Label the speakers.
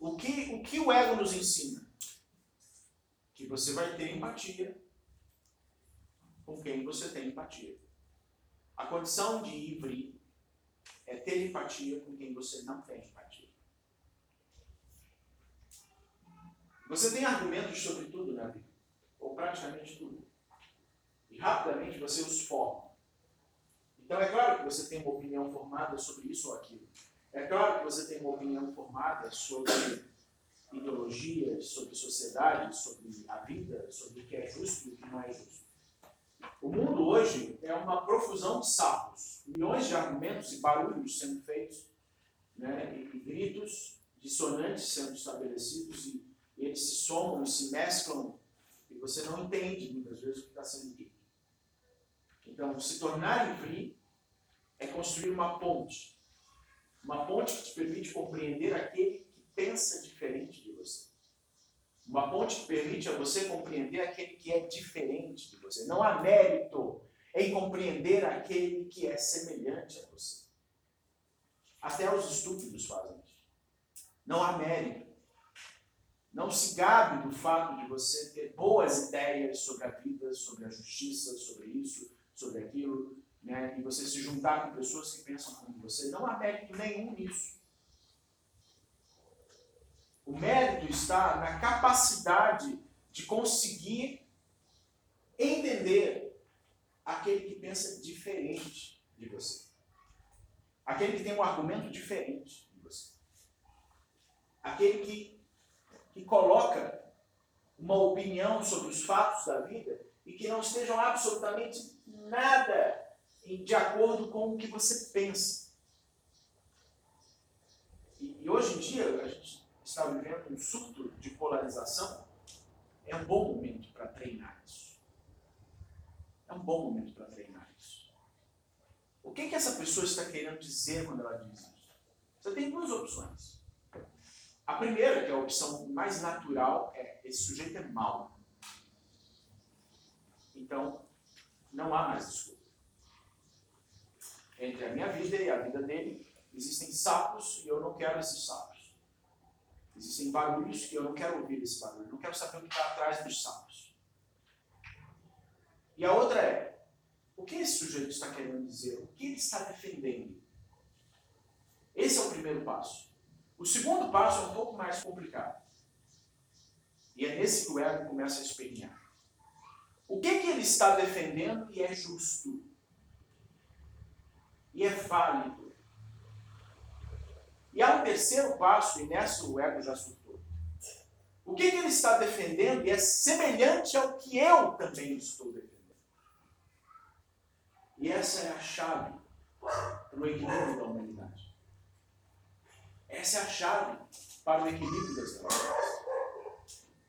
Speaker 1: O que, o que o ego nos ensina? Que você vai ter empatia com quem você tem empatia. A condição de Ivri é ter empatia com quem você não tem empatia. Você tem argumentos sobre tudo na vida, ou praticamente tudo. E rapidamente você os forma. Então é claro que você tem uma opinião formada sobre isso ou aquilo. É claro que você tem uma opinião formada sobre ideologias, sobre sociedade, sobre a vida, sobre o que é justo e o que não é justo. O mundo hoje é uma profusão de sapos, milhões de argumentos e barulhos sendo feitos, né, e, gritos dissonantes sendo estabelecidos, e eles se somam e se mesclam, e você não entende muitas vezes o que está sendo dito. Então, se tornar livre é construir uma ponte. Uma ponte que te permite compreender aquele que pensa diferente de você. Uma ponte que permite a você compreender aquele que é diferente de você. Não há mérito em compreender aquele que é semelhante a você. Até os estúpidos fazem isso. Não há mérito. Não se gabe do fato de você ter boas ideias sobre a vida, sobre a justiça, sobre isso, sobre aquilo, né? e você se juntar com pessoas que pensam como você. Não há mérito nenhum nisso. O mérito está na capacidade de conseguir entender aquele que pensa diferente de você. Aquele que tem um argumento diferente de você. Aquele que, que coloca uma opinião sobre os fatos da vida e que não estejam absolutamente nada de acordo com o que você pensa. E, e hoje em dia, a gente está vivendo um surto de polarização, é um bom momento para treinar isso. É um bom momento para treinar isso. O que, que essa pessoa está querendo dizer quando ela diz isso? Você tem duas opções. A primeira, que é a opção mais natural, é esse sujeito é mau. Então, não há mais desculpa. Entre a minha vida e a vida dele, existem sapos e eu não quero esses sapos. Existem barulhos que eu não quero ouvir esse barulho, eu não quero saber o que está atrás dos sapos. E a outra é, o que esse sujeito está querendo dizer? O que ele está defendendo? Esse é o primeiro passo. O segundo passo é um pouco mais complicado. E é nesse que o ego começa a espelhar. O que, que ele está defendendo e é justo? E é válido? E há um terceiro passo, e nessa o ego já surtou. O que, que ele está defendendo é semelhante ao que eu também estou defendendo. E essa é a chave para o equilíbrio da humanidade. Essa é a chave para o equilíbrio das relações.